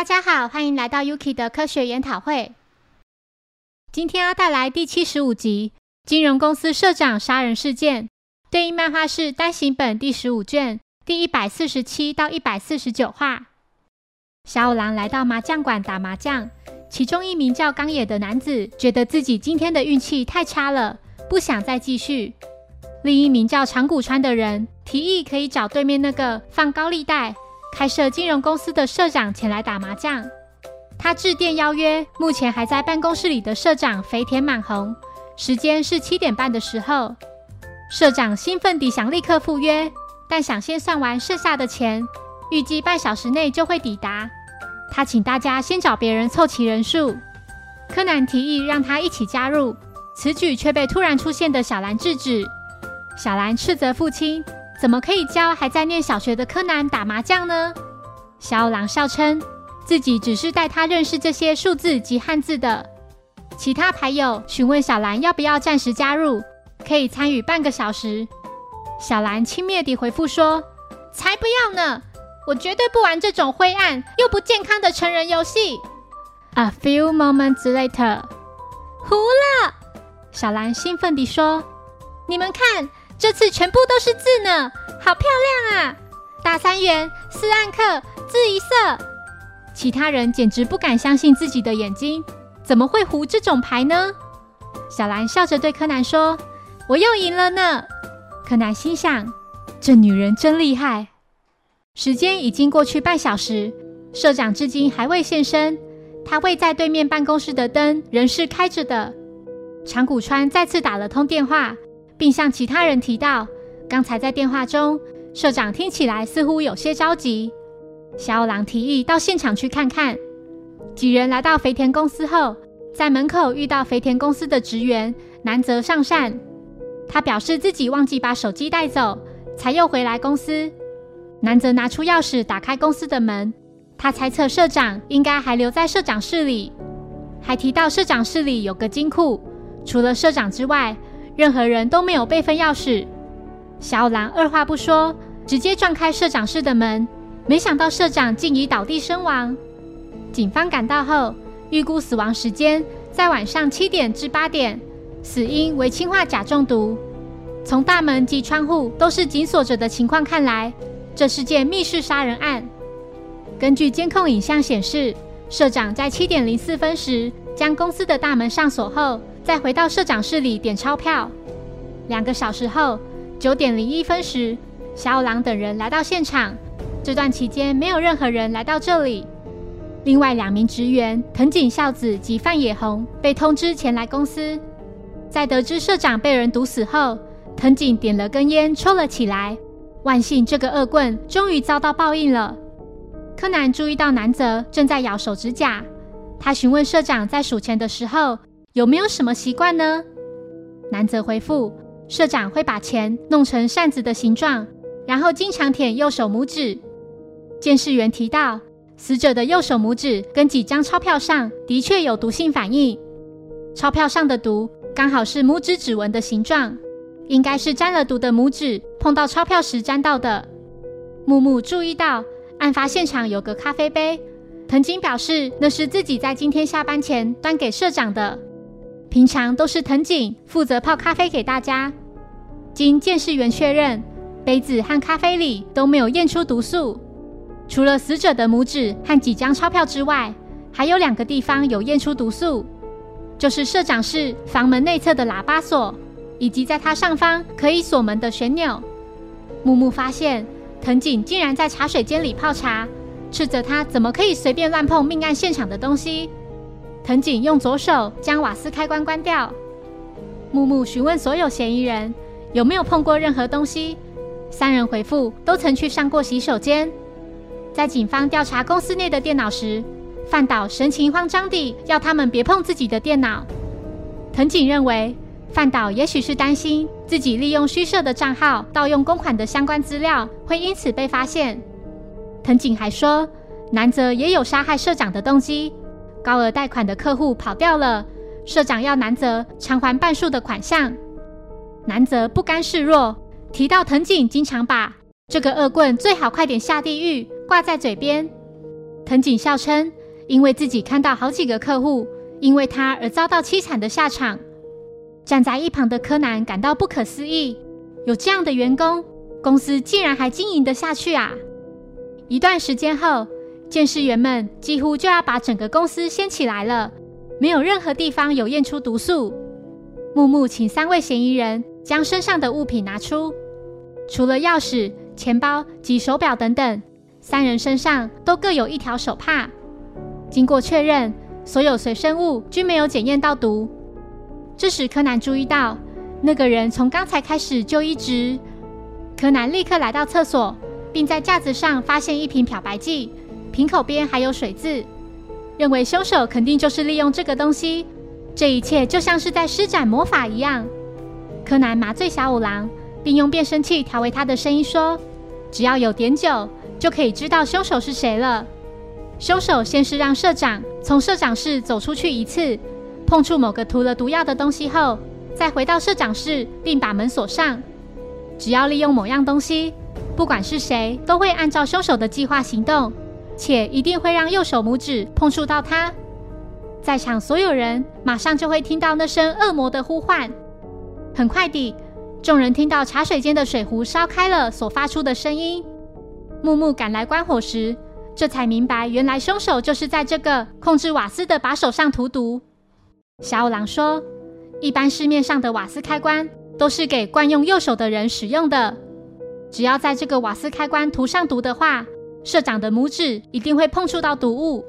大家好，欢迎来到 Yuki 的科学研讨会。今天要带来第七十五集《金融公司社长杀人事件》，对应漫画是单行本第十五卷第一百四十七到一百四十九话。小五郎来到麻将馆打麻将，其中一名叫刚野的男子觉得自己今天的运气太差了，不想再继续。另一名叫长谷川的人提议可以找对面那个放高利贷。开设金融公司的社长前来打麻将，他致电邀约目前还在办公室里的社长肥田满红，时间是七点半的时候。社长兴奋地想立刻赴约，但想先算完剩下的钱，预计半小时内就会抵达。他请大家先找别人凑齐人数。柯南提议让他一起加入，此举却被突然出现的小兰制止。小兰斥责父亲。怎么可以教还在念小学的柯南打麻将呢？小狼笑称自己只是带他认识这些数字及汉字的。其他牌友询问小兰要不要暂时加入，可以参与半个小时。小兰轻蔑地回复说：“才不要呢！我绝对不玩这种灰暗又不健康的成人游戏。” A few moments later，糊了！小兰兴奋地说：“你们看。”这次全部都是字呢，好漂亮啊！大三元四暗刻字一色，其他人简直不敢相信自己的眼睛，怎么会胡这种牌呢？小兰笑着对柯南说：“我又赢了呢。”柯南心想：这女人真厉害。时间已经过去半小时，社长至今还未现身。他位在对面办公室的灯仍是开着的。长谷川再次打了通电话。并向其他人提到，刚才在电话中，社长听起来似乎有些着急。小五郎提议到现场去看看。几人来到肥田公司后，在门口遇到肥田公司的职员南泽上善。他表示自己忘记把手机带走，才又回来公司。南泽拿出钥匙打开公司的门，他猜测社长应该还留在社长室里，还提到社长室里有个金库，除了社长之外。任何人都没有备份钥匙。小狼二话不说，直接撞开社长室的门。没想到社长竟已倒地身亡。警方赶到后，预估死亡时间在晚上七点至八点，死因为氰化钾中毒。从大门及窗户都是紧锁着的情况看来，这是件密室杀人案。根据监控影像显示，社长在七点零四分时将公司的大门上锁后。再回到社长室里点钞票。两个小时后，九点零一分时，小五郎等人来到现场。这段期间，没有任何人来到这里。另外两名职员藤井孝子及范野红被通知前来公司。在得知社长被人毒死后，藤井点了根烟抽了起来。万幸，这个恶棍终于遭到报应了。柯南注意到南泽正在咬手指甲，他询问社长在数钱的时候。有没有什么习惯呢？南泽回复：社长会把钱弄成扇子的形状，然后经常舔右手拇指。监视员提到，死者的右手拇指跟几张钞票上的确有毒性反应。钞票上的毒刚好是拇指指纹的形状，应该是沾了毒的拇指碰到钞票时沾到的。木木注意到，案发现场有个咖啡杯，藤井表示那是自己在今天下班前端给社长的。平常都是藤井负责泡咖啡给大家。经监视员确认，杯子和咖啡里都没有验出毒素，除了死者的拇指和几张钞票之外，还有两个地方有验出毒素，就是社长室房门内侧的喇叭锁，以及在它上方可以锁门的旋钮。木木发现藤井竟然在茶水间里泡茶，斥责他怎么可以随便乱碰命案现场的东西。藤井用左手将瓦斯开关关掉。木木询问所有嫌疑人有没有碰过任何东西，三人回复都曾去上过洗手间。在警方调查公司内的电脑时，范岛神情慌张地要他们别碰自己的电脑。藤井认为范岛也许是担心自己利用虚设的账号盗用公款的相关资料会因此被发现。藤井还说，南泽也有杀害社长的动机。高额贷款的客户跑掉了，社长要南泽偿还半数的款项。南泽不甘示弱，提到藤井经常把这个恶棍最好快点下地狱挂在嘴边。藤井笑称，因为自己看到好几个客户因为他而遭到凄惨的下场。站在一旁的柯南感到不可思议：有这样的员工，公司竟然还经营得下去啊！一段时间后，监视员们几乎就要把整个公司掀起来了，没有任何地方有验出毒素。木木请三位嫌疑人将身上的物品拿出，除了钥匙、钱包及手表等等，三人身上都各有一条手帕。经过确认，所有随身物均没有检验到毒。这时，柯南注意到那个人从刚才开始就一直……柯南立刻来到厕所，并在架子上发现一瓶漂白剂，瓶口边还有水渍，认为凶手肯定就是利用这个东西。这一切就像是在施展魔法一样。柯南麻醉小五郎，并用变声器调为他的声音说：“只要有碘酒，就可以知道凶手是谁了。”凶手先是让社长从社长室走出去一次，碰触某个涂了毒药的东西后，再回到社长室，并把门锁上。只要利用某样东西，不管是谁，都会按照凶手的计划行动，且一定会让右手拇指碰触到它。在场所有人马上就会听到那声恶魔的呼唤。很快地，众人听到茶水间的水壶烧开了所发出的声音。木木赶来关火时，这才明白，原来凶手就是在这个控制瓦斯的把手上涂毒。小五郎说：“一般市面上的瓦斯开关都是给惯用右手的人使用的。只要在这个瓦斯开关涂上毒的话，社长的拇指一定会碰触到毒物。”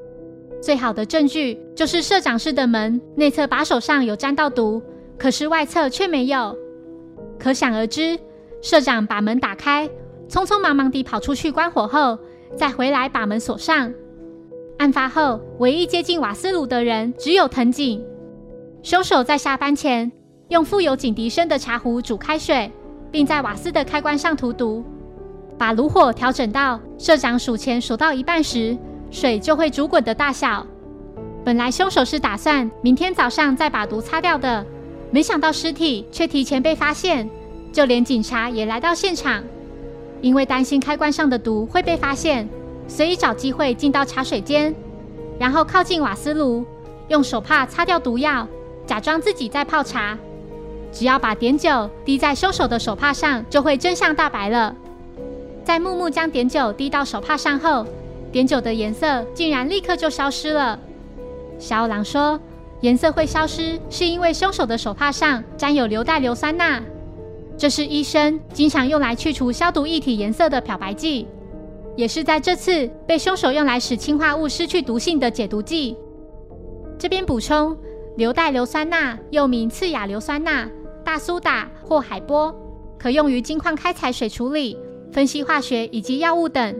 最好的证据就是社长室的门内侧把手上有沾到毒，可是外侧却没有。可想而知，社长把门打开，匆匆忙忙地跑出去关火后，再回来把门锁上。案发后，唯一接近瓦斯炉的人只有藤井。凶手在下班前用富有警笛声的茶壶煮开水，并在瓦斯的开关上涂毒，把炉火调整到社长数钱数到一半时。水就会煮滚的大小。本来凶手是打算明天早上再把毒擦掉的，没想到尸体却提前被发现，就连警察也来到现场。因为担心开关上的毒会被发现，所以找机会进到茶水间，然后靠近瓦斯炉，用手帕擦掉毒药，假装自己在泡茶。只要把碘酒滴在凶手的手帕上，就会真相大白了。在木木将碘酒滴到手帕上后。碘酒的颜色竟然立刻就消失了。小五郎说：“颜色会消失，是因为凶手的手帕上沾有硫代硫酸钠，这是医生经常用来去除消毒液体颜色的漂白剂，也是在这次被凶手用来使氰化物失去毒性的解毒剂。”这边补充：硫代硫酸钠又名次亚硫酸钠、大苏打或海波，可用于金矿开采水处理、分析化学以及药物等。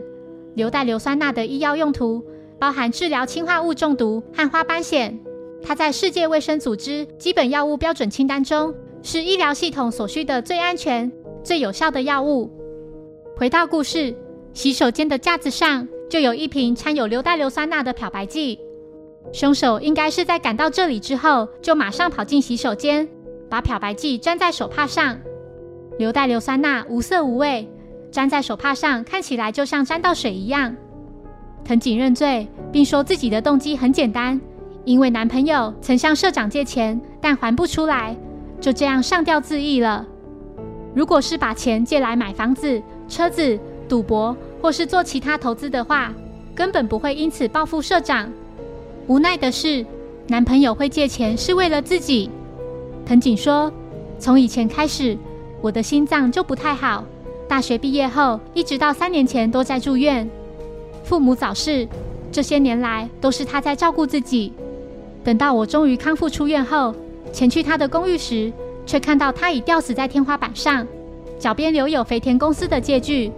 硫代硫酸钠的医药用途包含治疗氰化物中毒和花斑癣。它在世界卫生组织基本药物标准清单中是医疗系统所需的最安全、最有效的药物。回到故事，洗手间的架子上就有一瓶掺有硫代硫酸钠的漂白剂。凶手应该是在赶到这里之后，就马上跑进洗手间，把漂白剂沾在手帕上。硫代硫酸钠无色无味。粘在手帕上，看起来就像沾到水一样。藤井认罪，并说自己的动机很简单，因为男朋友曾向社长借钱，但还不出来，就这样上吊自缢了。如果是把钱借来买房子、车子、赌博，或是做其他投资的话，根本不会因此报复社长。无奈的是，男朋友会借钱是为了自己。藤井说：“从以前开始，我的心脏就不太好。”大学毕业后，一直到三年前都在住院。父母早逝，这些年来都是他在照顾自己。等到我终于康复出院后，前去他的公寓时，却看到他已吊死在天花板上，脚边留有肥田公司的借据。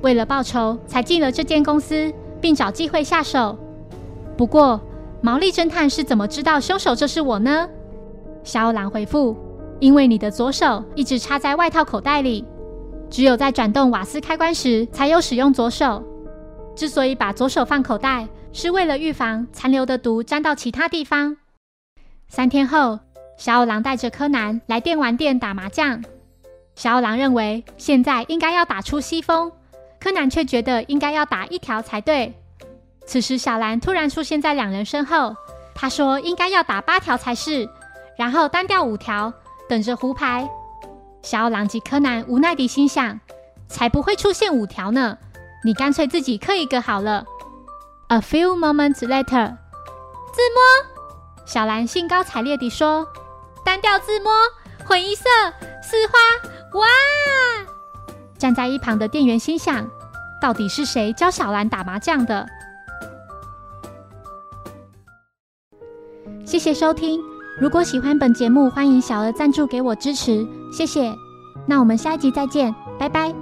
为了报仇，才进了这间公司，并找机会下手。不过，毛利侦探是怎么知道凶手就是我呢？小兰回复：因为你的左手一直插在外套口袋里。只有在转动瓦斯开关时才有使用左手。之所以把左手放口袋，是为了预防残留的毒沾到其他地方。三天后，小五郎带着柯南来电玩店打麻将。小五郎认为现在应该要打出西风，柯南却觉得应该要打一条才对。此时，小兰突然出现在两人身后。她说：“应该要打八条才是，然后单调五条，等着胡牌。”小狼及柯南无奈地心想：“才不会出现五条呢！你干脆自己刻一个好了。” A few moments later，自摸。小兰兴高采烈地说：“单调自摸，混一色，四花，哇！”站在一旁的店员心想：“到底是谁教小兰打麻将的？”谢谢收听。如果喜欢本节目，欢迎小额赞助给我支持，谢谢。那我们下一集再见，拜拜。